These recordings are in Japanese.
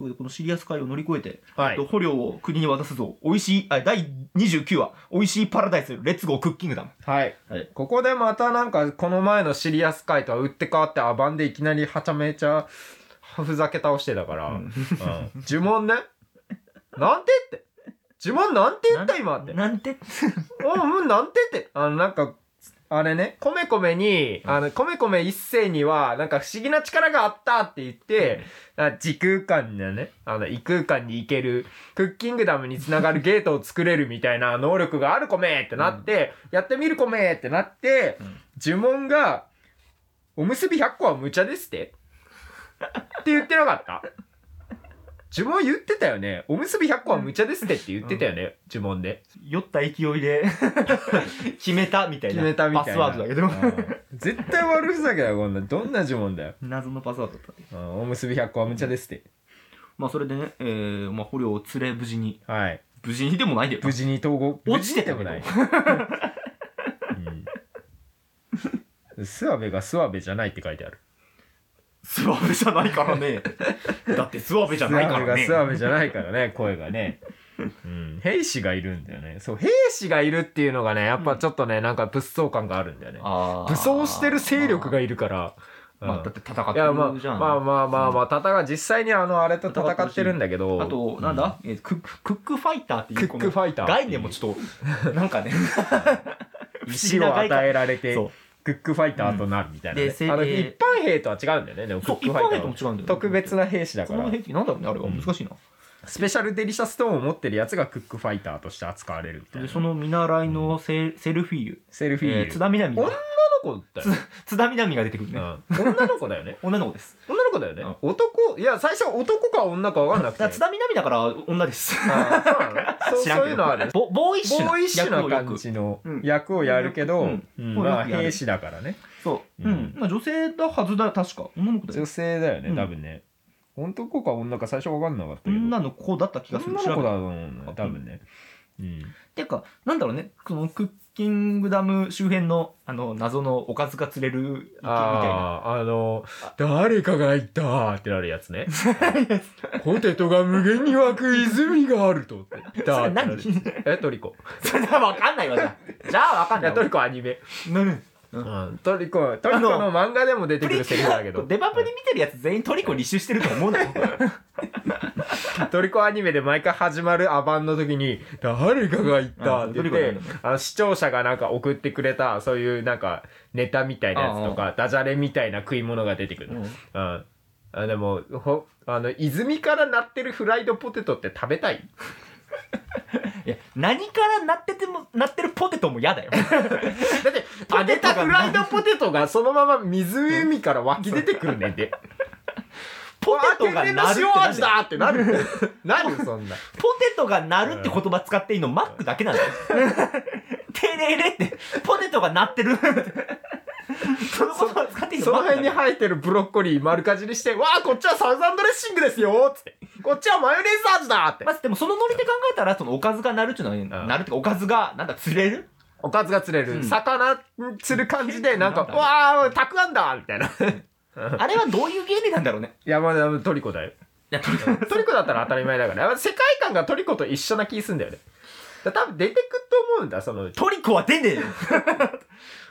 そこでこのシリアス会を乗り越えて、はいと捕虜を国に渡すぞ。美味しい、あ、第29話、美味しいパラダイス、レッツゴークッキングダム。はい。はいここでまたなんか、この前のシリアス回とは打って変わって、アバンでいきなりはちゃめちゃ、ふざけ倒してたから、ううんん呪文ね？なんてって。呪文なんて言った今って。なんて、おうん、なんてって。あの、なんか、あれね、コメコメに、あの、コメコメ一世には、なんか不思議な力があったって言って、あ時空間のね、あの、異空間に行ける、クッキングダムにつながるゲートを作れるみたいな能力があるコメってなって、やってみるコメってなって、うん。呪文が、おむすび100個は無茶ですって。って言ってなかった呪文言ってたよね。おむすび100個は無茶ですってって言ってたよね、呪文で。酔った勢いで、決めたみたいな。決めたみたいな。パスワードだけど。うん絶対悪ふざけだよ、こんな。どんな呪文だよ。謎のパスワードだったね。うんおむすび100個は無茶ですって。まあそれでね、えー、まあ捕虜を連れ無事に、はい。無事にでもないんだよな。無事に統合。落ちてた無事にでもない。うん。スワベがスワベじゃないって書いてある。スワベじゃないからね。だってスワベじゃないからね。スワベがスワベじゃないからね、声がね。うん。兵士がいるんだよね。そう、兵士がいるっていうのがね、やっぱちょっとね、なんか物騒感があるんだよね。武装してる勢力がいるから。まあ、うんだって戦ってるじゃん。まあまあまあまあ戦う実際にあのあれと戦ってるんだけどあと、なんだ、えークック、クファイターっていうクックファイター概念もちょっと、なんかね、石を与えられてそうクックファイターとなるみたいなね、でせあのえー一般兵とは違うんだよねでもクそう、ックファイター一般兵とも違うんだよ。特別な兵士だから。その兵器なんだろうね、あれは。難しいな。スペシャルデリシャストーンを持ってるやつがクックファイターとして扱われるみたいで、な。その見習いのセセルフィーユ、セルフィーユ、えー津田みなみ女がの、子だよ、津田みなみが出てくるね。うん、女の子だよね。女の子です。女の子だよね、男いや最初男か女か分かんなくて。津田みなみだから女です。そういうのある？ボボーイッシュなボーイッシュな役をよく。感じのうん。役をやるけど、まあ兵士だからね。そう。まあ女性だはずだ、確か。女の子だ女よ。性だよねうん。多分ね、男か女か最初分かんなかったけど。女の子だった気がする。女の子だ調と思うね多分ね。うん。ていうか、なんだろうね、そのクッキングダム周辺の、あの、謎のおかずが釣れる池みたいな。あああの誰かが言ったーってなるやつね ポテトが無限に湧く泉があるとって言ったそれーってな何るえトリコ それはわかんないわ、じゃあ。じゃあわかんないわ。いやトリコアニメうんうん。トリコトリコの漫画でも出てくるセリフだけど。デバプリ見てるやつ全員トリコ履修してると思うな よ。トリコアニメで毎回始まるアバンの時に、誰かが言ったって言ってあの視聴者がなんか送ってくれた、そういうなんかネタみたいなやつとか、ダジャレみたいな食い物が出てくる。うん。あでも、ほ、あの、泉から鳴ってるフライドポテトって食べたい？いや、何からなってても、なってるポテトも嫌だよ。だって、揚げたフライドポテトがそのまま湖から湧き出てくるねんで。ポテトがわあ天然鳴るっての塩味だってなる。なるそんな。ポテトが鳴るって言葉使っていいのマックだけなんだよ。てれれって、ポテトが鳴ってる。その言葉使っていいのその辺に生えてるブロッコリー丸かじりして、わあ、こっちはサウザンドレッシングですよつって。こっちはマヨネーズ味だって。まずでもそのノリで考えたら、そのおかずが鳴るっていうのは、うん鳴るってか、おかずが、なんだ、釣れる？おかずが釣れる。うん魚釣る感じで、なんか、なんだわあ、たくあんだみたいな。い あれはどういう原理なんだろうね。や、まあ、トリコだよ。いや、トリコだったら当たり前だから。世界観がトリコと一緒な気すんだよね。だから多分出てくと思うんだ、その、トリコは出ねえよ。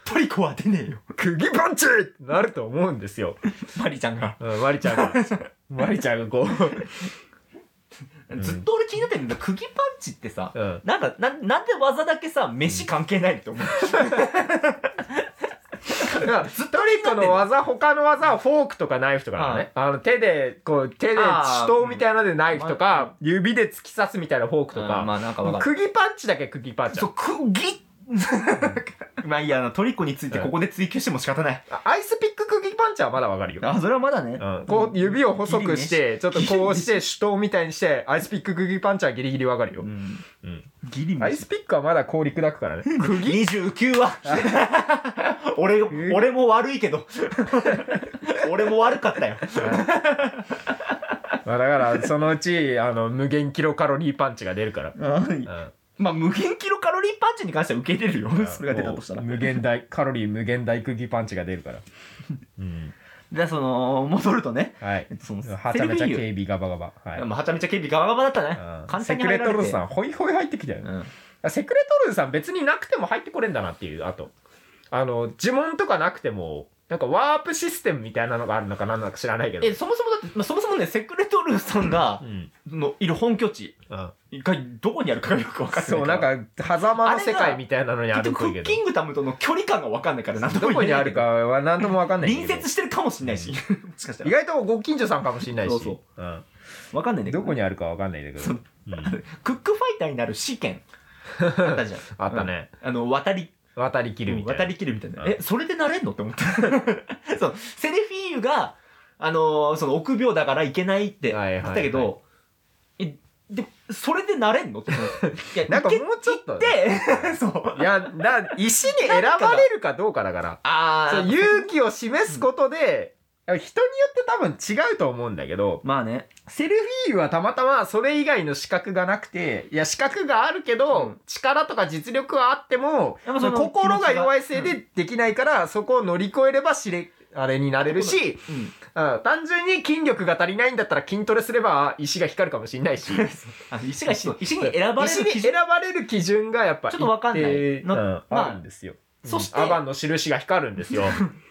トリコは出ねえよ。釘パンチってなると思うんですよ。マリちゃんが。うん、マリちゃんが。マリちゃんがこん ずっと俺気になってるんだけど、釘パンチってさ、う。うん。なんか、な、なんで技だけさ、飯関係ないって思う。だからトリコの技、他の技はフォークとかナイフとかなのね。あの手で、こう、手であー手刀みたいなのでナイフとか、指で突き刺すみたいなフォークとか。まあなんかわかる。釘パンチだけ釘パンチそう、釘まあいいや、あのトリコについてここで追求しても仕方ない。あアイスピック釘パンチはまだわかるよ。あ、それはまだね。うん、こう指を細くして、ちょっとこうして手刀みたいにして、アイスピック釘パンチはギリギリわかるよう。ん。うん。ギリアイスピックはまだ氷砕くからね。釘？29は 俺、俺も悪いけど。俺も悪かったよ。まあだから、そのうち、あの、無限キロカロリーパンチが出るから。うん。まあ、無限キロカロリーパンチに関しては受け入れるよ。それが出たとしたら。無限大、カロリー無限大釘パンチが出るから。うん。で、その、戻るとね、はい。えっとその、セはちゃめちゃ警備ガバガバ。はい。まあ、はちゃめちゃ警備ガバガバだったね。うん簡セクレ単に入られてトルーズさん、ホイホイ入ってきたよ。うん。セクレトルーズさん別になくても入ってこれんだなっていう、あと。あの、呪文とかなくても、なんかワープシステムみたいなのがあるのかなんだか知らないけど。え、そもそもだって、まあ、そもそもね、セクレトルーさんがう、ん。のいる本拠地うん。がどこにあるかがよくわかんないそう、なんか、か、狭間の世界みたいなのにあ結るっぽいけど局クッキ。ングダムとの距離感がわかんないから、なんとどもこにあるかは何ともわかんない。隣接してるかもしんないし。もしかしたら。意外とご近所さんかもしれないし。そうそうん。わかんないんだけど。どこにあるかわかんないんだけど。クックファイターになる試験。あったじゃん。あったね。うん。あの、渡り、渡りきるみたいな。渡りきるみたいな。うんえ、それでなれんのって思った。そう、セルフィーユが、あのーその臆病だからいけないって言ったけど、え、で、それでなれんの？って。いや、なんかもいうちょっとね。けて、そう。いや、だ石に選ばれるかどうかだから。あそう勇気を示すことで、人によって多分違うと思うんだけど、まあね。セルフィーユはたまたまそれ以外の資格がなくて、いや、資格があるけど、うん力とか実力はあっても、心が弱いせいでできないから、そこを乗り越えれば知れ、あれになれるし、うん。うん、単純に筋力が足りないんだったら筋トレすれば石が光るかもしれないし。石が、石に選ばれ石にる基準。選ばれる基準がやっぱちょっとわかんないのうんまああるんですよ。そしてうんアバンの印が光るんですよ。うん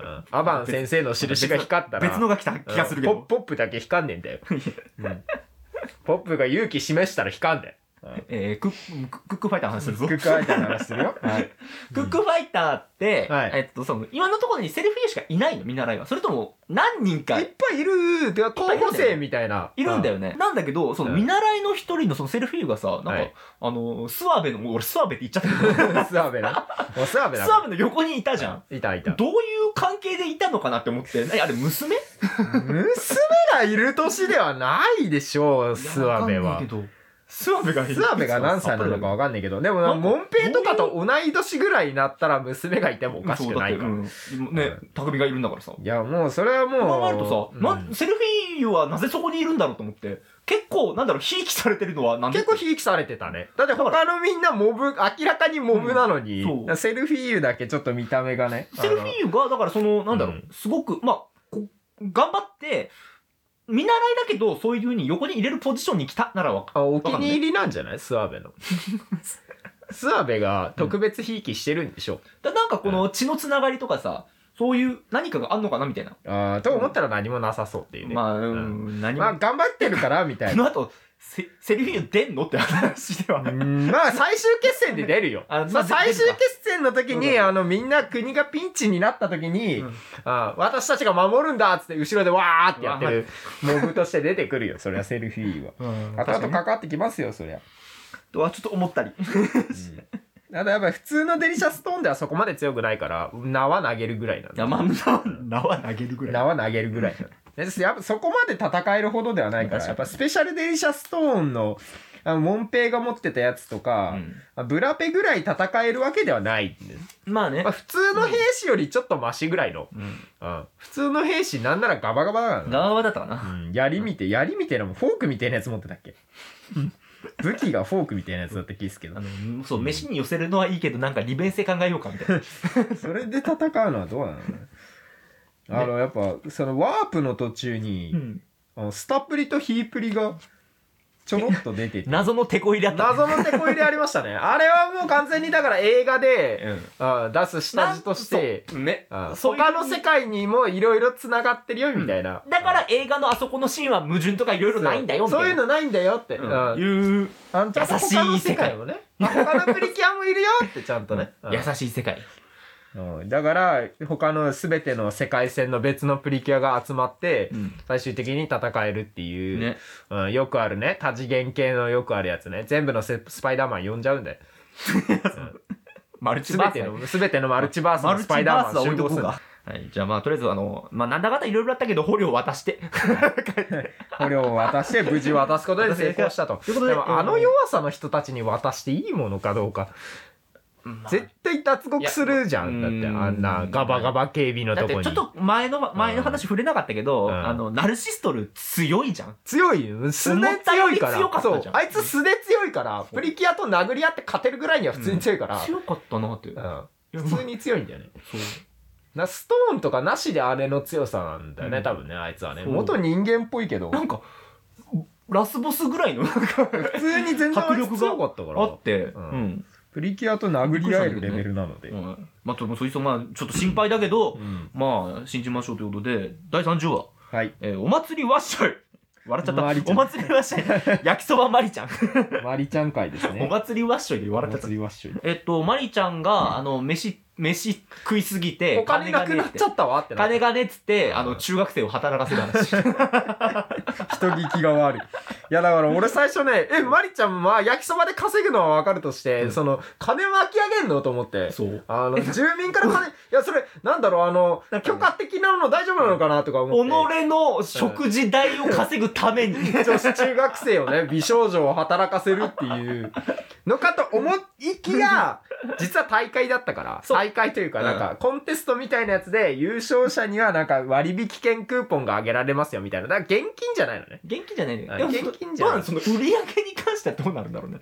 アバン先生の印が光ったら。別のが来た気がするけど。うんポッポップだけ光んねんだよ。うんポップが勇気示したら光んだよ。うんえー、クッククックファイターの話するぞ。クックファイターの話するよ。はい。クックファイターって、はいえっと、その、今のところにセルフィーユしかいないの見習いは。それとも、何人かいっぱいいる、てか候補生みたいな。いるんだよね。なんだけど、そのうん見習いの一人のそのセルフィーユがさ、なんか、はいあの、スワベの、俺スワベって言っちゃったけど、うん。スワベな。もうスワベだスワベの横にいたじゃん。いたいた。どういう関係でいたのかなって思って、えあれ娘？娘がいる年ではないでしょう、スワベはいやわかんないけ。どスワベがいるスワベが何歳なのかわかんないけど、でもモンペイとかと同い年ぐらいになったら娘がいてもおかしくないから。そうんね、匠がいるんだからさ。いや、もうそれはもう。考えるとさ、セルフィーユはなぜそこにいるんだろうと思って、結構、なんだろう、ひいきされてるのはなんで結構ひいきされてたね。だって他のみんなモブ、明らかにモブなのに、うんセルフィーユだけちょっと見た目がね。セルフィーユが、だからその、なんだろう、うんすごく、まあ、こ頑張って、見習いだけど、そういう風に横に入れるポジションに来た？ならわかあお気に入りなんじゃない？スワベの。スワベが特別ひいきしてるんでしょ？だなんかこの血のつながりとかさ、そういう何かがあんのかな？みたいな。ああ、と思ったら何もなさそうっていうね。まあ、ううんん、何も。まあ、頑張ってるから、みたいな。後、セセルフィーユ出んのって話では。うんまあ最終決戦で出るよ。あまあ、最終決戦の時に、あの、みんな国がピンチになった時に、うんあ私たちが守るんだっつって後ろでわーってやってるモブとして出てくるよ、そりゃセルフィーユは。うん、後々かかかってきますよ、そりゃ。とはちょっと思ったり。ただやっぱり普通のデリシャストーンではそこまで強くないから、縄投げるぐらいなんだ。山縄縄投げるぐらい。縄投げるぐらいやっぱそこまで戦えるほどではないから、やっぱスペシャルデリシャストーンの、あの、門平が持ってたやつとか、うんブラペぐらい戦えるわけではない。まあねまあ、。普通の兵士よりちょっとマシぐらいの。うん。うん。普通の兵士なんならガバガバだからな。側だったかな。うん。槍見て、槍みたいなもんフォークみたいなやつ持ってたっけ？武器がフォークみたいなやつだった気ですけどあ。の、そう、飯に寄せるのはいいけど、なんか利便性考えようかみたいな。それで戦うのはどうなの？ねあの、やっぱ、そのワープの途中に、うん。あのスタプリとヒープリがちょろっと出てて。謎のテこ入れあった。謎の手こ入れありましたね。あれはもう完全にだから映画で、うん。あ出す下地として、そうね。あそういう他の世界にもいろいろ繋がってるよみたいな。だから映画のあそこのシーンは矛盾とかいろいろないんだよ、みたいな。そういうのないんだよって。うんうんいうあのちゃんと他の世界もね。あ他のプリキュアもいるよってちゃんとね。うん優しい世界。うんだから、他の全ての世界線の別のプリキュアが集まって、うん。最終的に戦えるっていう、ね。うん、よくあるね。多次元系のよくあるやつね。全部のセスパイダーマン呼んじゃうんだよ。マルチすべての、すべてのマルチバースマルチのスパイダバースはーマン集合する。置いとこうか。はい。じゃあまあ、とりあえずあの、まあ、なんだかんだいろいろあったけど、捕虜を渡して。捕虜を渡して無事渡すことで成功したと。ということででもあの弱さの人たちに渡していいものかどうか。絶対脱獄するじゃん。だってあんなガバガバ警備のとこにちょっ。と前の、前の話触れなかったけど、うんあの、ナルシストル強いじゃん。強いよ。素で強いから。あいつ素で強いから、プリキュアと殴り合って勝てるぐらいには普通に強いから。強かったなって。普通に強いんだよね。そう。なストーンとかなしであれの強さなんだよね、うん多分ねあいつはね元人間っぽいけどなんかラスボスぐらいのなんか普通に全然あいつ強かったからあって、ううんんプリキュアと殴り合えるレベルなので、うん。まあ、とそいつもまあちょっと心配だけど、うん。まあ信じましょうということで第30話、はい。えーお祭りわっしょい笑っちゃった。マリちゃん。お祭りわっしょい焼きそばマリちゃん、マリちゃん会ですおね祭りわっしょいで笑っちゃった。お祭りワッシュえっとマリちゃんが、あの飯飯食いすぎてお金なくなっちゃっったわってな金がねっつってあの中学生を働かせる話 人聞きが悪い。いやだから俺最初ね、え、マリちゃんは焼きそばで稼ぐのはわかるとして、うん。その、金巻き上げんのと思って。そう。あの、住民から金、いや、それ、なんだろう、あの許可的なの大丈夫なのかなとか思って。己の食事代を稼ぐために。女子中学生をね、美少女を働かせるっていうのかと思いきや、実は大会だったから、そう大会というか、うん。なんか、コンテストみたいなやつで、優勝者にはなんか割引券クーポンがあげられますよみたいな。だから現金じゃないのね。現金じゃないのよ。あでも現金じゃない。その売り上げに関してはどうなるんだろうね。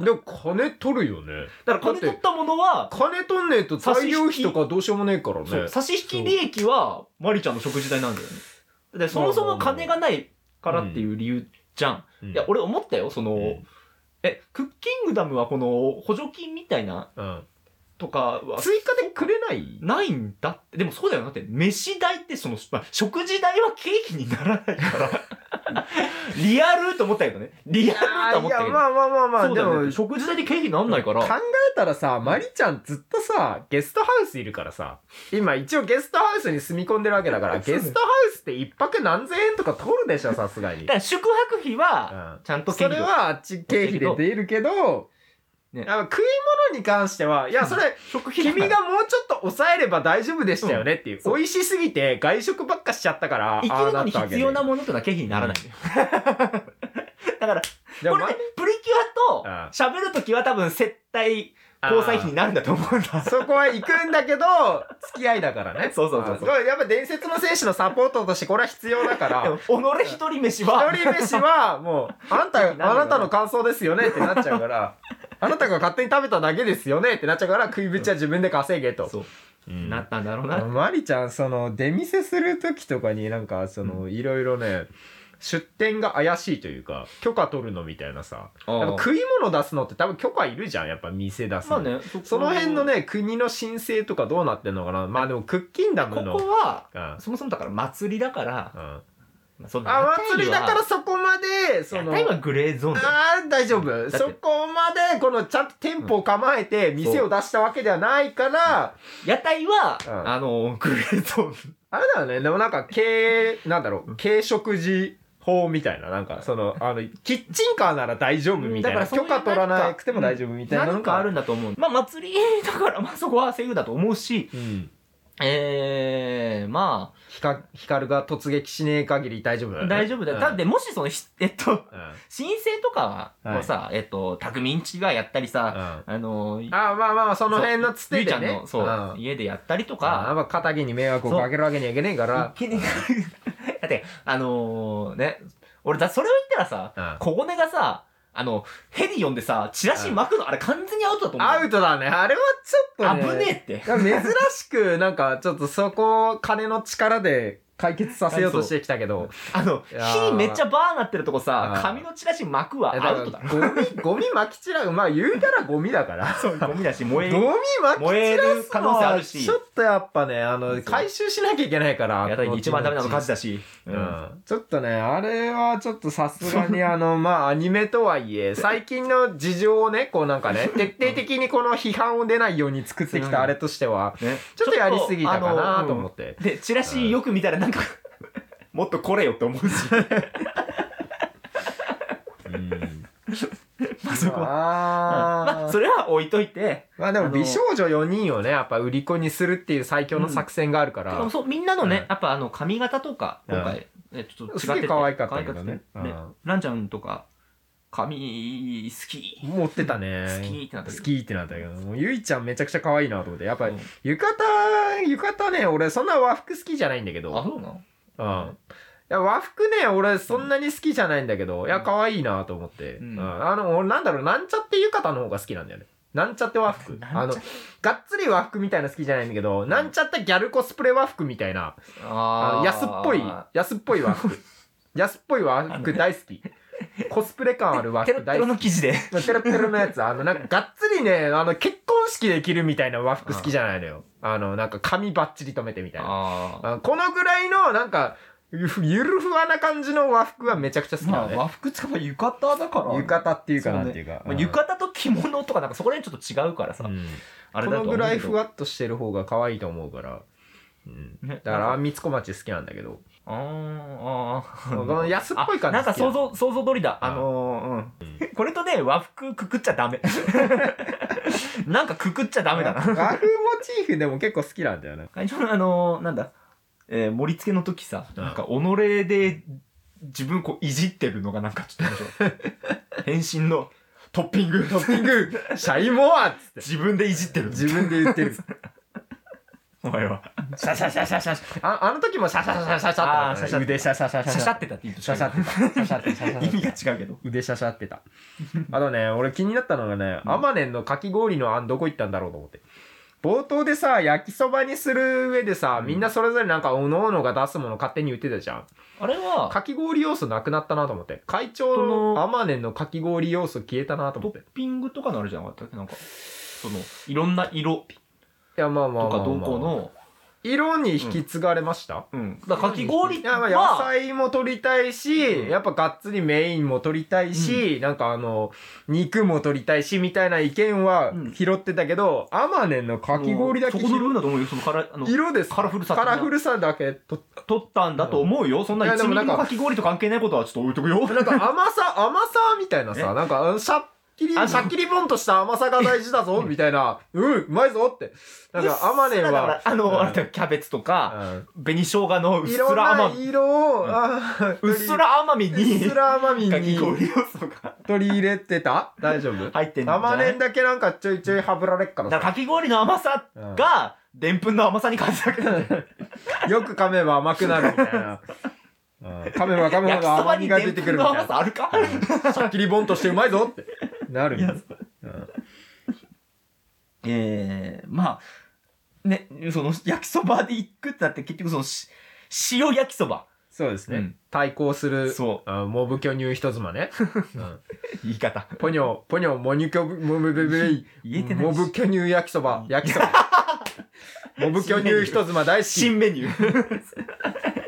でも金取るよね。だから金取ったものは金取んねえと材料費とかどうしようもねえからね。差し引き利益はマリちゃんの食事代なんだよね。でそもそも金がないからっていう理由じゃん、うん。いや俺思ったよその、うん。えクッキングダムはこの補助金みたいなうん。とかは。追加でくれない？ないんだって。でもそうだよ。だって飯代ってその、まあ、食事代は経費にならないから。リアルと思ったけどね。リアルと思いや、ったけど。まあまあまあまあ、でも、食事代で経費になんないから。えたらさ、マリちゃんずっとさ、ゲストハウスいるからさ、今一応ゲストハウスに住み込んでるわけだから、ゲストハウスって一泊何千円とか取るでしょ、さすがに。だ。から宿泊費はうん。ちゃんと経費でそれはあっち経費で出るけど、ね。あの食い物に関しては、いや、それ、君がもうちょっと抑えれば大丈夫でしたよねっていう。そう。美味しすぎて外食ばっかしちゃったから、生きるのに必要なものというのは経費にならない。だから、これね、プリキュアと喋るときは多分接待交際費になるんだと思うんだ。そこは行くんだけど、付き合いだからね。そうそうそうあすごい、やっぱ伝説の選手のサポートとしてこれは必要だから、己一人飯は、一人飯はもう、あんた、あなたの感想ですよねってなっちゃうから、あなたが勝手に食べただけですよねってなっちゃうから、食いぶちは自分で稼げと。そう、うんなったんだろうな。マリちゃん、その、出店するときとかになんか、その、いろいろね、出店が怪しいというか、許可取るのみたいなさ。食い物出すのって多分許可いるじゃん、やっぱ店出すの。まあね、その辺の、ね、国の申請とかどうなってんのかなまあでも、クッキンダムこの。こは、うんそもそもだから祭りだから、うんまあそんあ、な祭りだからそこまで、その、屋台はグレーゾーンだよ。あー大丈夫。てそこまで、この、ちゃんと店舗を構えて、店を出したわけではないから、屋台は、うんあの、グレーゾーン。あれだよね。でもなんか、軽、なんだろう、軽食事法みたいな、なんか、その、あの、キッチンカーなら大丈夫みたいな。だから許可取らなくても大丈夫みたいなのなんかあるんだと思う。まあ祭りだから、まあそこはセーフだと思うし、うん。えー、まヒカ、ヒカルが突撃しねえ限り大丈夫？だよあ、ね。大丈夫だよ。うん。だってもしその、ひ えっと、うん。申請とかはさ、えっと、匠んちがやったりさ、あの、あまあまあまあ、その辺のつてでね。ゆいちゃんの、そう、ん。家でやったりとあか、まあ、肩着に迷惑をかけるわけにはいけねえから。いけねえ だって、あのーね、俺だ、それを言ったらさ、うん。小骨がさ、あの、ヘリ呼んでさ、チラシ巻くの、あれ完全にアウトだと思う。アウトだね。あれはちょっとね。危ねえって。珍しく、なんか、ちょっとそこを金の力で解決させようとしてきたけど。あの、火めっちゃバーなってるとこさう、ん紙のチラシ巻くはえアウトだろ。ゴミ、ゴミ撒き散らう。まあ言うたらゴミだから。そう、ゴミだし、燃えゴミ撒き散らる可能性あるしちょっとやっぱね、あの、回収しなきゃいけないから。やったら一番ダメなの火事だ。だし。う。うんん、ちょっとね、あれはちょっとさすがに あの、まあアニメとはいえ、最近の事情をね、こうなんかね、徹底的にこの批判を出ないように作ってきたあれとしては、ねちょっとやりすぎたかなと思っ。て。で、チラシよく見たらなんか、もっとこれよって思うし。うん。まあそこは。あまあ、それは置いといて、まあでも美少女4人をね、やっぱ売り子にするっていう最強の作戦があるから。そう、みんなのね、うん。やっぱあの、髪型とか、今うん。回、えちょっと違っててすげえ可愛かったけどね。うん。ランちゃんとか、髪好き。持ってたね。好きってなったけど好きってなったけど。もうゆいちゃんめちゃくちゃ可愛いなと思って。やっぱりうん、浴衣、浴衣ね、俺そんな和服好きじゃないんだけど。あ、そうなの？うん。いや、和服ね、俺そんなに好きじゃないんだけど、いや、可愛いなと思って。ううんん。あの、俺なんだろう、なんちゃって浴衣の方が好きなんだよね。なんちゃって和服 なんちゃあのがっつり和服みたいなの好きじゃないんだけど、なんちゃってギャルコスプレ和服みたいなあ安っぽい安っぽい和服 安っぽい和服大好きコスプレ感ある和服 大好きの生地で。テロテロのやつ、あの、なんか、がっつりね、あの、結婚式で着るみたいな和服好きじゃないのよ。あの、なんか、髪バッチリ留めてみたいな。このぐらいの、なんか、ゆゆるふわな感じの和服はめちゃくちゃ好きなまあ、のね。和服つかま浴衣だから。浴衣っていうかなんていうか。まあ、浴衣と着物とかなんかそこら辺ちょっと違うからさ。うんあれだこのぐらいふわ。わっとしてる方が可愛いと思うから。うん。ねだから、あんみつこまち好きなんだけど。あーあ安っぽい感じあなんか想像、想像通りだ。うんあのー、うん。これとね、和服くくっちゃダメ。なんかくくっちゃダメだな。和風モチーフでも結構好きなんだよね。会長のあのー、なんだ、えー盛り付けの時さ、うんなんか己で自分こういじってるのがなんかちょっと。変身のトッピング。トッピング、シャイモアっつって。自分でいじってる。自分で言ってる。お前は。シャシャシャシャシャシャ。ああの時もシャシャシャシャシャシャって腕シャシャシャシャシャシャってたって言うとシャシャってた。シャシャってシャシャって意味が違うけど。腕シャシャってた。あとね、俺気になったのがね、うんアマネンのかき氷の案どこ行ったんだろうと思って。冒頭でさ、焼きそばにする上でさ、うんみんなそれぞれなんかおのおのが出すもの勝手に言ってたじゃん。あれは、かき氷要素なくなったなと思って。会長そののアマネンのかき氷要素消えたなと思って。いトッピングとかのあるじゃなかったっけなんか、その、いろんな色や、まあまあまあ、まあ。とかどうこうの、色に引き継がれました、うん。だからかき氷いやまあ野は、菜も取りたいし、うんやっぱがっつりメインも取りたいし、なんかあの、肉も取りたいし、みたいな意見はうん拾ってたけど、アマネンのかき氷だけそこの部分だと思うよ。そのカラあの色です。カラフルさカラフルさだけと、取ったんだと思うよ。そんない1やでもなんかのかき氷と関係ないことはちょっと置いとくよ。なんか甘さ、甘さみたいなさ、なんか、シャッキリ、シあのャッキリボンとした甘さが大事だぞ、みたいな、うん、うまいぞって。なんか、アマネンだからは、あの、うん。あれだよキャベツとか、うん。紅生姜のうっすら甘み、色を、うっすら甘みうっに、すら甘みに。取り入れてた？大丈夫？入ってんじゃ甘ない？ねんだけなんかちょいちょいはぶられっからかき氷の甘さうん。が、でんぷんの甘さに感じたけど、よく噛めば甘くなるみたいな。うん。噛めば噛むほ焼きそばど甘みにが出てくるみたいな。甘さあるか？うん。シャッキリボンとしてうまいぞって。なるんです。うんええまあ、ね、その、焼きそばで行くってなって結局そのし、塩焼きそば。そうですねうん。対抗する、そあモブ巨乳人妻ね。うん言い方。ポニョ、ポニョ、モニキョブ、モブベベイ。言えてないしモブ巨乳焼きそば、焼きそば。モブ巨乳人妻大好き。新メニュー。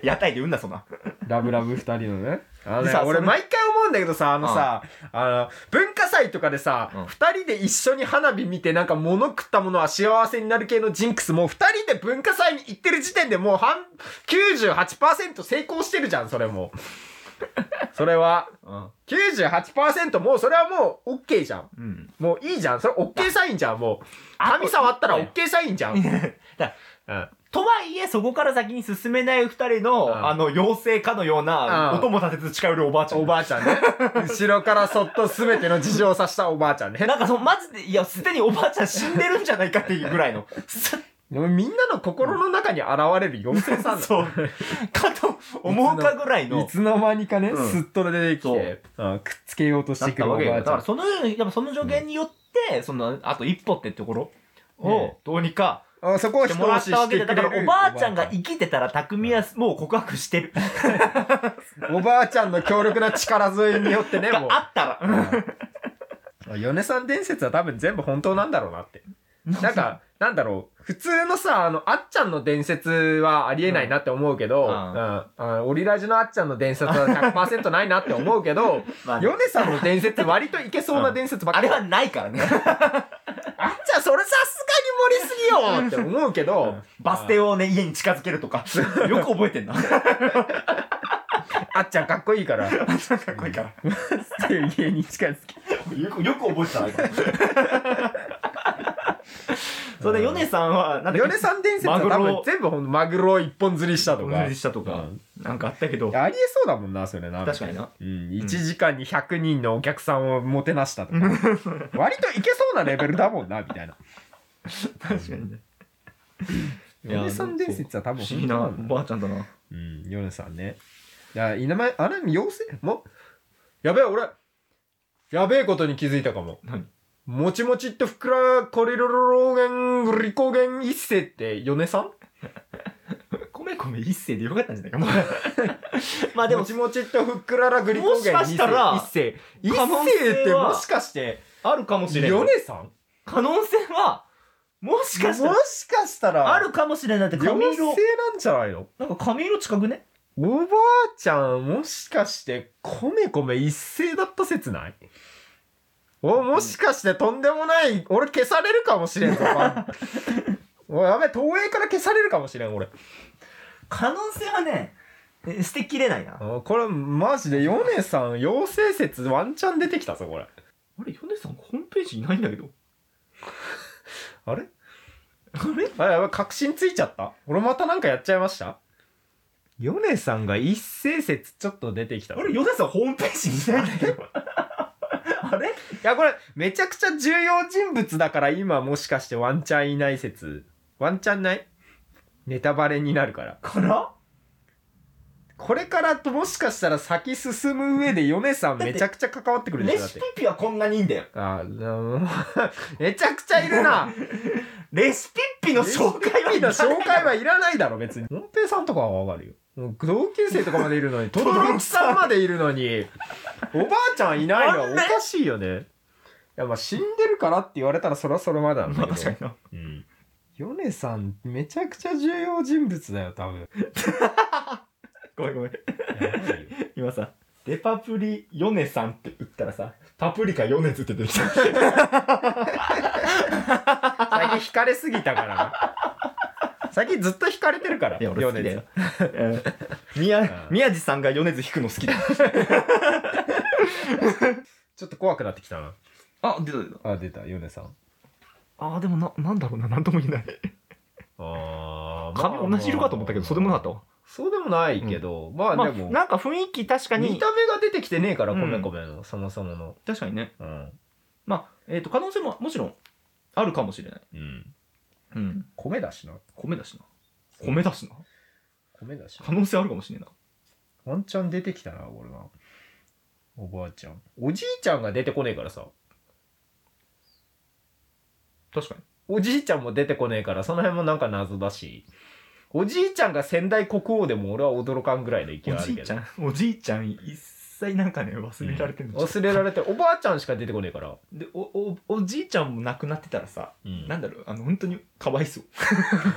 屋台でうんな、そんな。ラブラブ二人のね。あのねさ、俺毎回思うんだけどさ、あのさ、あの、文化祭とかでさうん、二、人で一緒に花火見てなんか物食ったものは幸せになる系のジンクスもう二人で文化祭に行ってる時点でもう半、98%成功してるじゃん、それもう。それは。うん。98%もうそれはもう OK じゃん。うん。もういいじゃん。それ OK サインじゃん、もう。髪触ったら OK サインじゃん。うん。とはいえ、そこから先に進めない二人の、うんあの、妖精かのような、うん音も立てず近寄るおばあちゃん。おばあちゃんね。後ろからそっと全ての事情を察したおばあちゃんね。なんかその、マジで、いや、すでにおばあちゃん死んでるんじゃないかっていうぐらいの。す でもみんなの心の中に現れる妖精さんだ。そう。かと思うかぐらいのい。つの間にかね、うんすっと出てきて、うんくっつけようとしだてくるおったわけよ。ばあちゃん。だからその、やっぱその助言によって、その、あと一歩ってところをね、どうにかあそこを一してもら押ししてわけで、だからおばあちゃんが生きてたら匠はもう告白してる。おばあちゃんの強力な力添えによってね、もうが。あったら。うん米さん伝説は多分全部本当なんだろうなって。なんか、なんだろう。普通のさ、あの、あっちゃんの伝説はありえないなって思うけど、ううんん。あオリラジのあっちゃんの伝説は100%ないなって思うけど、まあヨネさんの伝説割といけそうな伝説ばっかり。あれはないからね。あっちゃんそれさりすぎよって思うけど、バス停をね、家に近づけるとか。よく覚えてんな。か あっちゃんかっこいいから。っこいいから。っていう家に近づけ。よく、よく覚えてたな、今それで、ヨネさんは、なんヨネさん伝説は多分全部ほんとマグロ一本釣りしたとか。分離したとか、なんかあったけど、ありえそうだもんな、それな。確かにな。うん、1時間に100人のお客さんをもてなしたとか。割といけそうなレベルだもんな、みたいな。確かにね。いやヨネさん伝説は多分不思議なおばあちゃんだな。うん、ヨネさんね。いや、稲前、あれ、妖精？も？やべえ、俺、やべえことに気づいたかも。何？もちもちっとふくらコリロローゲングリコゲン一世って米さん？米米一世でよかったんじゃないか。まあでももち、もちっとふっくららグリコゲンもしかしたら一世一可能性は世ってもしかしてあるかもしれない。米さん？可能性は、もしかしたら。も、しかしたら。あるかもしれない。って髪妖色精、なんじゃないの？なんか髪色近くね？おばあちゃんもしかして米米一世だった説ない？おもしかしてとんでもない俺消されるかもしれんぞファン。おいやべ東映から消されるかもしれん俺。可能性はね、え捨てきれないな。ああこれマジで米さん妖精説ワンチャン出てきたぞこれ。れ、ヨネさんホームページいないんだけど。あれ？あれ？あやばい確信ついちゃった？俺またなんかやっちゃいました？米さんが一斉説ちょっと出てきたぞ。あれ、ヨネさんホームページにいないんだけど。あれ？いや、これ、めちゃくちゃ重要人物だから今もしかしてワンチャンいない説。ワンチャンない？ネタバレになるから。から？これからともしかしたら先進む上で米さんめちゃくちゃ関わってくるでしょ、だってレシピ。ッピはこんなにいいんだよ。あー、めちゃくちゃいるな。レシピッピの紹介はいい紹介はいらないだろ、別に。モンペイさんとかはわかるよ。もう同級生とかまでいるのに、トドロキさんまでいるのに、おばあちゃんいないの？はおかしいよね。いや、まあ死んでるからって言われたらそれはそれまでなんだ。まあ確かにな。うん。ヨネさん、めちゃくちゃ重要人物だよ、多分。ごめんごめん。今さ、デパプリヨネさんって打ったらさ、パプリカヨネズって出てきた。最近惹かれすぎたからな。最近ずっと惹かれてるから、いや、俺好きだよヨ。うん宮、宮地さんが米津弾くの好きだ。ネズちょっと怖くなってきたな。あ、出た出た。あ、出た、ヨネさん。あ、でもな、なんだろうな、なんとも言えない。あ髪同じ色かと思ったけど、そうでもなかったわ。そうでもないけど、ままあ、あでも、なんか雰囲気確かに、見た目が出てきてねえから、うん米米の、そもそもの。確かにね。うん。まあ、えっ、と、可能性ももちろんあるかもしれない。うん。うん。米だしな。米だしな。米だしな。米だしな可。能性あるかもしれないな。ワンチャン出てきたな、俺が。おばあちゃん。おじいちゃんが出てこねえからさ。確かに。おじいちゃんも出てこねえから、その辺もなんか謎だし。おじいちゃんが仙台国王でも俺は驚かんぐらいの勢いあるけど。おじいちゃん、おじいちゃん、一切なんかね、忘れられてるの、忘れられて、おばあちゃんしか出てこねえから。でおおおじいちゃんも亡くなってたらさ、うんなんだろうあの本当にかわいそう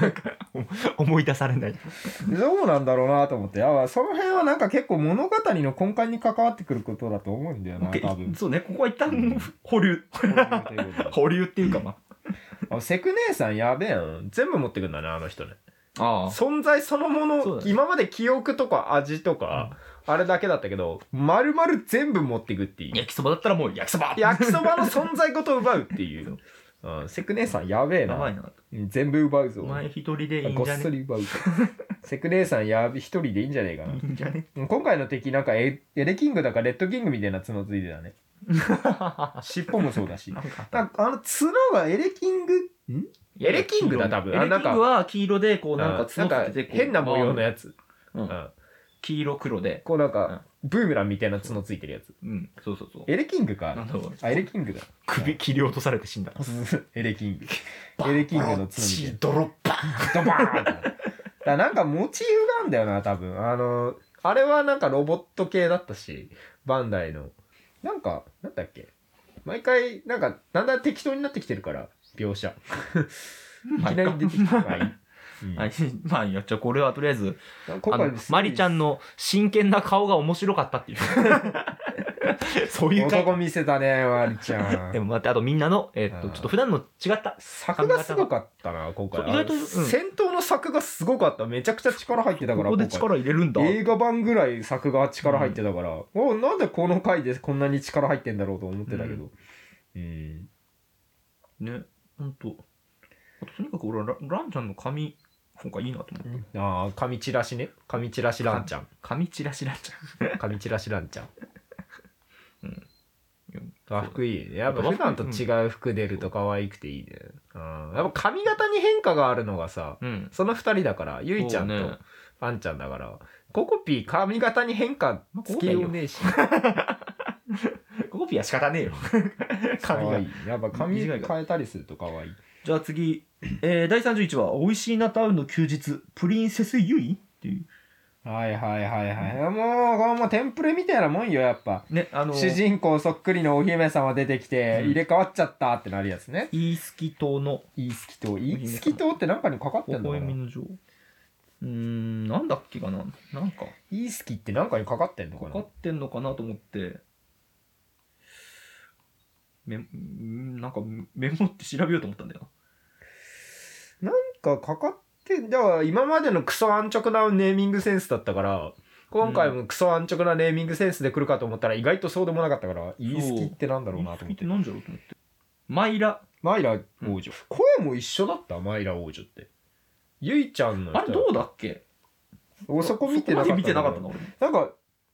なんかお思い出されないどうなんだろうなと思って。あその辺はなんか結構物語の根幹に関わってくることだと思うんだよな、多分。そうねここは一旦保留保留っていうかまあセク姉さんやべえん。全部持ってくんだね、あの人ね。存在そのもの、そうだね今まで記憶とか味とか、あれだけだったけど、丸々全部持っていくっていう。焼きそばだったらもう焼きそば焼きそばの存在ごと奪うっていう。うん、セク姉さんやべえな。やばいなうん全部奪うぞお。前一人でいいごっんじゃね？そり奪うぞ。セク姉さんやべ、一人でいいんじゃねえかな。いいんじゃね？今回の敵なんかエエレキングだかレッドキングみたいな角ついてたね。尻尾もそうだし。なんかあの角がエレキング？ん？エレキングだ多分エレキングは黄色でこうなんかなんか角つけて変な模様のやつ。うんうん黄色黒でこうなんか、ブーメランみたいな角ついてるやつ。うんそうそうそうエレキングか。なんだろうあ、エレキングだ。首切り落とされて死んだ エレキング。エレキングの角。血ドロッパドバーン。だなんかモチーフがあんだよな、多分。あの、あれはなんかロボット系だったし、バンダイの。なんか、なんだっけ毎回、なんか、だんだん適当になってきてるから、描写。いきなり出てきた。まあいいうんはい、まあ、やっちゃう。これはとりあえず、今あの、マリちゃんの真剣な顔が面白かったっていう。そういう回男見せたね、マリちゃん。でも待って、あとみんなの、えっと、うんちょっと普段の違った。作がすごかったな、今回。意外と戦闘の作がすごかった。めちゃくちゃ力入ってたから、ここで力入れるんだ。映画版ぐらい作が力入ってたから、おなんでこの回でこんなに力入ってんだろうと思ってたけど。うん。ね、ほんと。あと、とにかく俺はラランちゃんの髪、今回いいなと思って。ああ、紙チラシね。紙チラシランちゃん。髪チラシランちゃん。紙チラシランちゃん。うん和服いいね。やっぱ普段と違う服出ると可愛くていいね。うん。やっぱ髪型に変化があるのがさ、うん。その二人だから、ゆいちゃんとあんちゃんだから、ココピー髪型に変化つけようねえし。ピーは仕方ねえよ髪が可愛いやっぱ髪短いから変えたりすると可愛いじゃあ次、えー、第31話「美味しいなタウンの休日プリンセスユイ」っていうはいはいはいはいもうこれもうテンプレみたいなもんよやっぱねあの主人公そっくりのお姫様出てきて入れ替わっちゃったってなるやつねイースキ島のイースキ島イースキ島ってなんかにかかってんのかなの女うんなんだっけかななんかイースキってなんかにかかってんのかなかかってんのかなと思ってメんなんかメモって調べようと思ったんだよな。んかかかってだから今までのクソ安直なネーミングセンスだったから今回もクソ安直なネーミングセンスで来るかと思ったら意外とそうでもなかったからイースキってなんだろうなと思って。なんじゃろうと思って。マイラ。マイラ王女、声も一緒だった？マイラ王女って。ゆいちゃんのあれどうだっけ？おそこ見てなかったなかったなんか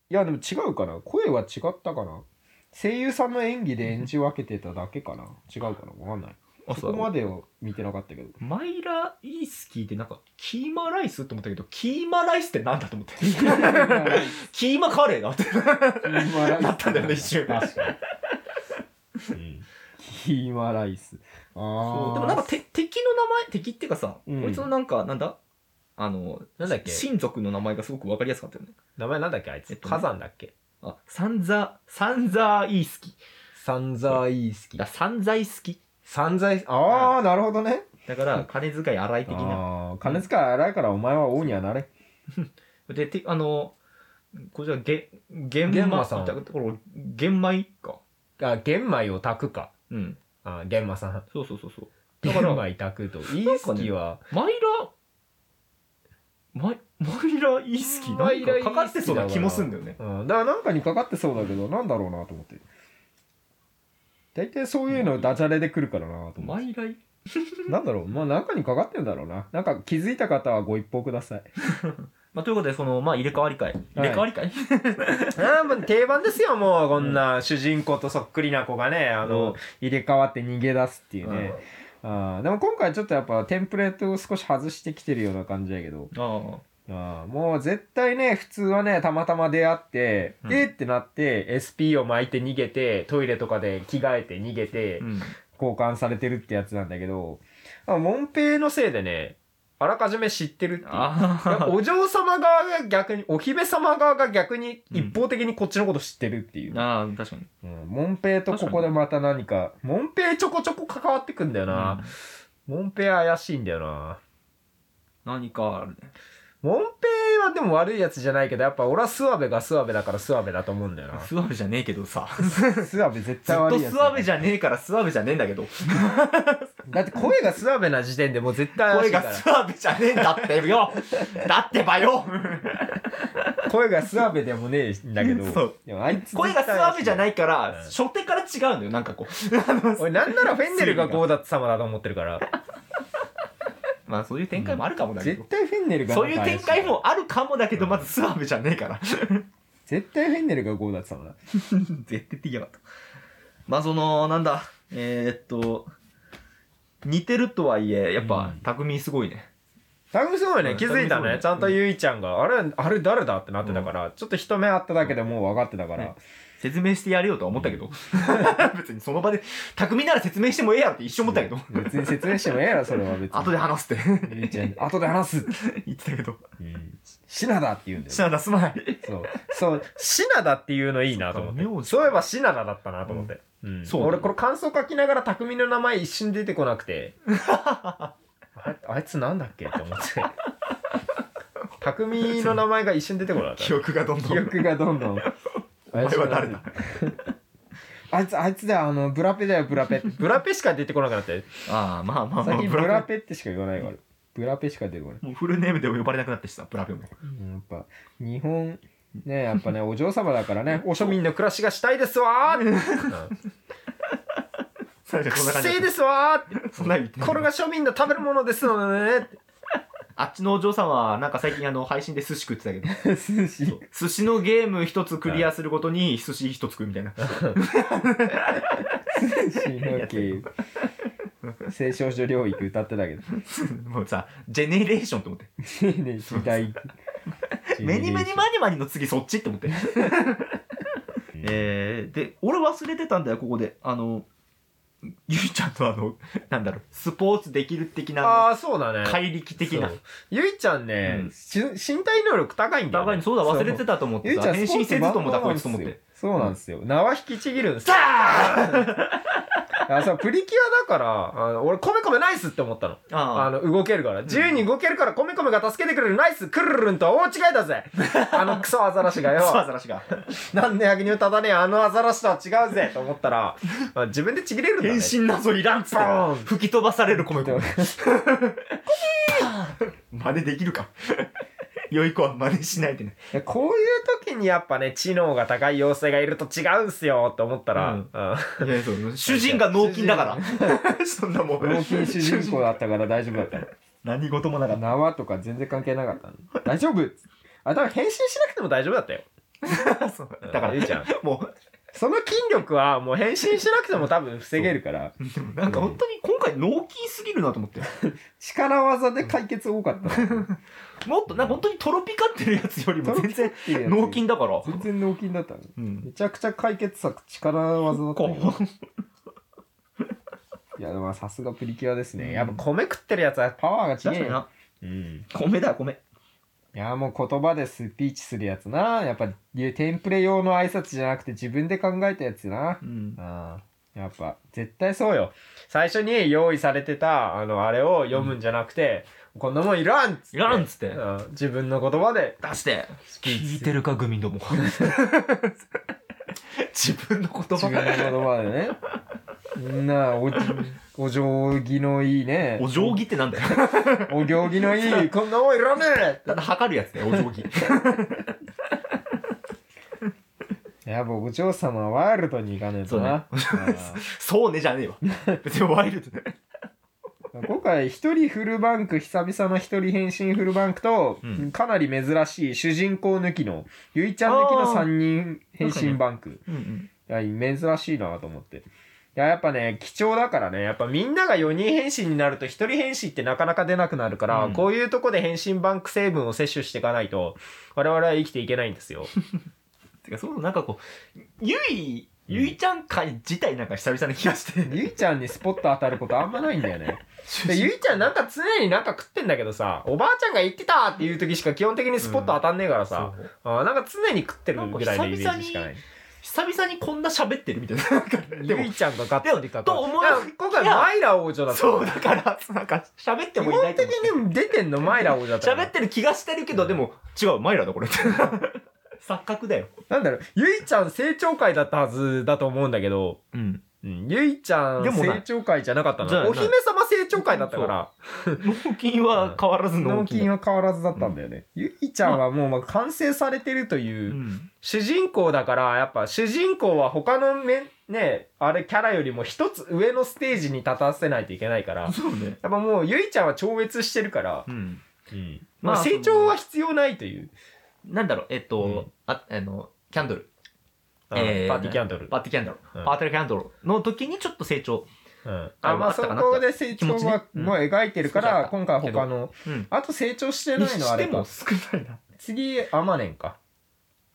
いやでも違うかな？声は違ったかな？声優さんの演技で演じ分けてただけかな？違うかな？わかんない。あそこまでは見てなかったけど。マイラ・イースキーってなんかキーマライスって思ったけどキーマライスってなんだと思って。キーマカレーだって。なったんだよね一瞬。確かに、うん、キーマライス。ああそうでもなんかて敵の名前敵っていうかさ、うん。こいつのなんかなんだ？あのなんだっけ？親族の名前がすごくわかりやすかったよね。名前なんだっけあいつ、えっとね。火山だっけ？あサンザサンザーイースキサンザーイースキあサンザイスキ散財ああ、なるほどね。だから金遣い荒い的な。ああ金遣い荒いからお前は王にはなれ。でてあのこちらげ玄玄馬さん。だからこれ玄米か。あ玄米を炊くか。うん。あ玄馬さん。そうそうそうそう。だから米炊くと。イースキはマイラマイマイラ・イースキーマイラなんかかかってそうな気もすんだよね。うん、だからなんかにかかってそうだけどなんだろうなと思って。大体そういうのダジャレで来るからなと思って。マイライなんだろう。まあなんかにかかってんだろうな。なんか気づいた方はご一報ください。まあ、ということでそのまあ入れ替わり会。入れ替わり会、ああもう定番ですよもうこんな主人公とそっくりな子がねあの、うん。入れ替わって逃げ出すっていうね、あーでも今回ちょっとやっぱテンプレートを少し外してきてるような感じだけどあもう絶対ね普通はねたまたま出会って、うん。えーってなって SP を巻いて逃げてトイレとかで着替えて逃げてあうん。交換されてるってやつなんだけどあモンペイのせいでねあらかじめ知ってるっていう。お嬢様側が逆にお姫様側が逆に一方的にこっちのこと知ってるっていう、あ確かに。うん、モンペイとここでまた何かモンペイちょこちょこ関わってくんだよな、モンペイ怪しいんだよな。何かあるねモンペイはでも悪いやつじゃないけどやっぱ俺はスワベがスワベだからスワベだと思うんだよな。スワベじゃねえけどさ。スワベ絶ずっと対悪いやつスワベじゃねえからスワベじゃねえんだけど。だって声がスワベな時点でもう絶対声がスワベじゃねえんだってよだってばよ声がスワベでもねえんだけど。でもあいつ声がスワベじゃないからうん。初手から違うんだよなんかこう。俺なんならフェンネルが ゴーダッツ様だと思ってるからまあそういう展開もあるかもだけど。絶対フェンネルがそういう展開もあるかもだけどまずスワベじゃねえから。絶対フェンネルがゴーダッツ様だ絶対って言いやがった。まあそのなんだ。えー、っと似てるとはいえやっぱうん。匠すごいね。タグすごいね。うん。気づいたね。ね。ちゃんとゆいちゃんがあれあれ誰だってなってたからちょっと一目会っただけでもう分かってたから。ね説明してやれよとは思ったけど。別にその場で匠なら説明してもええやろって一瞬思ったけど。別に説明してもええやろそれは別に。後で話すって。ゃん後で話す。言ってたけど。うんシナダって言うんだよ。シナダすまい。そう。そうシナダっていうのいいなと思って。そっか名字そういえばシナダだったなと思って。うん。そう俺これ感想書きながら匠の名前一瞬出てこなくて。ああいつなんだっけって思って。匠の名前が一瞬出てこなかった。記憶がどんどん。記憶がどんどん。お前は誰だ？あいつあいつだよあのブラペだよブラペ。ブラペしか出てこなくなって。ああまあまあまあ最近ブブラペってしか言わないから。ブラペしか出てこない、もうフルネームでも呼ばれなくなってしさブラペも。うんやっぱ日本ねやっぱね お嬢様だからね。お庶民の暮らしがしたいですわー、うん。最初そんな感ですわー。これが庶民の食べるものですのでねあっちのお嬢さんはなんか最近あの配信で寿司食ってたけど。寿司。寿司のゲーム一つクリアするごとに寿司一つ食うみたいな。寿司の系青少女領域歌ってたけどもうさジェネレーションって思ってね時代メニメニマニマニの次そっちって思ってえー、で、俺忘れてたんだよ、ここで。あの、ゆいちゃんのあの、なんだろう、スポーツできる的な、ああ、そうだね。怪力的なそ。うゆいちゃんね、うんし身体能力高いんだよ、ね。高いそうだ、忘れてたと思ってさ。ゆいちゃん変身せずともだ、こいつと思って。そうなんですよ。縄引きちぎるんですよ。さあ そうプリキュアだから、あの俺、コメコメナイスって思ったの。ああの、動けるから。自由に動けるから、コメコメが助けてくれるナイスクルルルンとは大違いだぜ あのクソアザラシがあ、そう、よ。アザラシが。なんでヤギに歌だねあのアザラシとは違うぜと思ったら、まあ、自分でちぎれるんだね。変身謎いらんっつってボーン。吹き飛ばされる米米。真似できるか。良い子は真似しないでね。こういう時にやっぱね、知能が高い妖精がいると違うんすよって思ったら、うんうんいや、そう。主人が脳筋だから。そんなもん。脳筋主人公だったから大丈夫だったの。何事もなかった。縄とか全然関係なかったの。大丈夫あ、だから変身しなくても大丈夫だったよ。だから、ゆいちゃん。もう、その筋力はもう変身しなくても多分防げるから、でもなんか本当に今回脳筋すぎるなと思って。力技で解決多かったな。もっと、な本当にトロピカってるやつよりも全然脳筋だから。全然脳筋だったの。うん。めちゃくちゃ解決策力技だったこよ。う。いや、でもさすがプリキュアですね。うんやっぱ米食ってるやつはパワーが違えな。うん。米だよ、米。いや、もう言葉でスピーチするやつな。やっぱ、テンプレ用の挨拶じゃなくて自分で考えたやつな。うん。ああ。やっぱ、絶対そうよ。最初に用意されてた、あの、あれを読むんじゃなくて、こんなもんいらんっつって。いらんっつってうん自分の言葉で出して。聞いてるか、グミンども。自分の言自分の葉。言葉でね。みんな、お、お行儀のいいね。お定規ってなんだよ。お行儀のいい、こんなもんいらねえただ測るやつだよ、お定規。やっぱお嬢様はワイルドに行かねえとな。そうねじゃねえわ。別にワイルドで。うん今回一人フルバンク、久々の一人変身フルバンクと、うんかなり珍しい主人公抜きの、ゆいちゃん抜きの三人変身バンク。うんいや、珍しいなと思って。いや、やっぱね、貴重だからね、やっぱみんなが4人変身になると1人変身ってなかなか出なくなるから、うんこういうとこで変身バンク成分を摂取していかないと、我々は生きていけないんですよ。てか、そう、なんかこう、ゆい、ゆいちゃん会自体なんか久々な気がして。ゆいちゃんにスポット当たることあんまないんだよね。でゆいちゃんなんか常になんか食ってんだけどさ、おばあちゃんが言ってたっていう時しか基本的にスポット当たんねえからさ、あーなんか常に食ってるぐらいのイメージしかない。久々にこんな喋ってるみたいな。ゆい、ちゃんががっつりかかと思ういや今回マイラ王女だったそうだから、なんか喋って基もいない本的。に出てんのマイラ王女だった喋ってる気がしてるけど、でも、違う、マイラだ、これ。錯覚だよ。なんだろう、ゆいちゃん成長会だったはずだと思うんだけど、うん。うん、ゆいちゃんでもない成長会じゃなかったじゃあな。お姫様成長会だったから、脳筋は変わらず脳納筋金は変わらずだったんだよね。ゆいちゃんはもうまあ完成されてるというう、ん。主人公だから、やっぱ主人公は他のめ、ね、あれキャラよりも一つ上のステージに立たせないといけないから、やっそうね。ぱもうゆいちゃんは超越してるから、うん。まあまあ成長は必要ないという。なんだろう、えっと、うんあ、あの、キャンドル。あえーパーティーキャンドル。パーティーキャンドル。うんパーティーキャンドルの時にちょっと成長。うん、ああまあそこで成長はうんもう描いてるから、今回他の、うん。あと成長してないのあれかにしても少ないな。次アマネンか、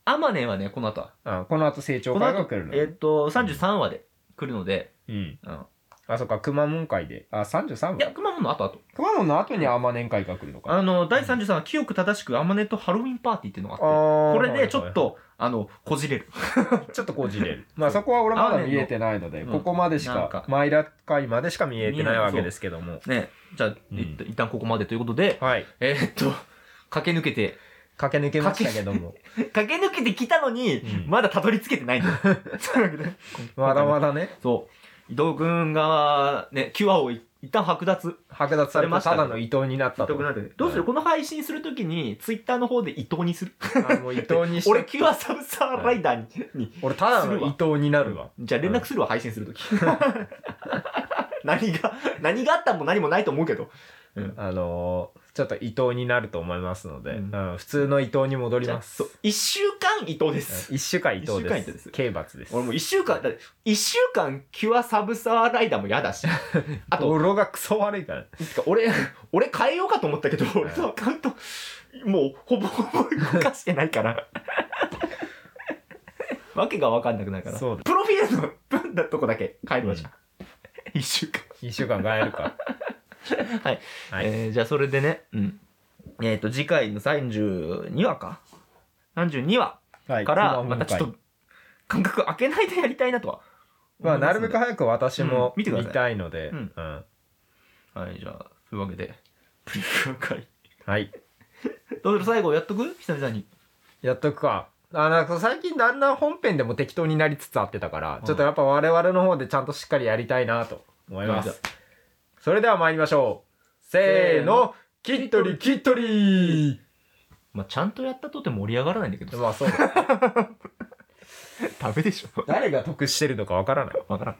アマネはね、この後は。うん、この後成長が来るの、えっと、33話で来るので、うんうん。あそっかくまモン会で。あ33いや、話くまモンの後後。くまモンの後にアマネン会が来るのか。あの、第33話、清く正しくアマネとハロウィンパーティーっていうのがあって、あーこれでちょっと、あの、こじれる。ちょっとこじれる。まあそこは俺まだ見えてないのでうんここまでしなんかかマイラ会までしか見えてないわけですけども。ね。じゃあ、うん。一旦一旦ここまでということで、はい。えーっと、駆け抜けて、駆け抜けましたけども。駆け 抜けてきたのに、うん。まだたどり着けてないんだよ。そういうわけで。まだまだね。そう。伊藤君が、ね、キュアをい一旦剥奪。剥奪されましたただの伊藤になったと。どうする？この配信するときに、ツイッターの方で伊藤にする？あもう伊藤にして 俺、キュアサブサーライダーに、に俺ただの伊藤になるわ。じゃあ連絡するわ、配信するとき。何が、何があったも何もないと思うけど。あのーちょっと伊藤になると思いますので、ううんん普通の伊藤に戻ります。一週間伊藤です。一週間伊藤一週間伊藤でですす。刑罰です。俺もう一週間、だって一週間キュアサブサーライダーも嫌だし。あと、語呂がクソ悪いから。つか俺、俺変えようかと思ったけど、俺のアカウント、もうほぼほぼ動かしてないから。わけが分かんなくなるからそうだプロフィールの分だとこだけ変えるわじゃん、一週間一週間帰るか はい、はい。えーじゃあそれでねうん。えっ、と次回の32話か？32話はい。からまたちょっと間隔空けないでやりたいなとは。まあなるべくは早く私もうん。見てください。見たいので。うん。うん。はいじゃあそういうわけで。プリキュア会はい。どうする最後やっとく？久々に。やっとくか。あなんか最近だんだん本編でも適当になりつつあってたから、うん。ちょっとやっぱ我々の方でちゃんとしっかりやりたいなと思いますそれでは参りましょう。せーの。きっとりきっとりまあちゃんとやったとて盛り上がらないんだけどさ。まあそうだ ダメでしょ。誰が得してるのかわからない。わからん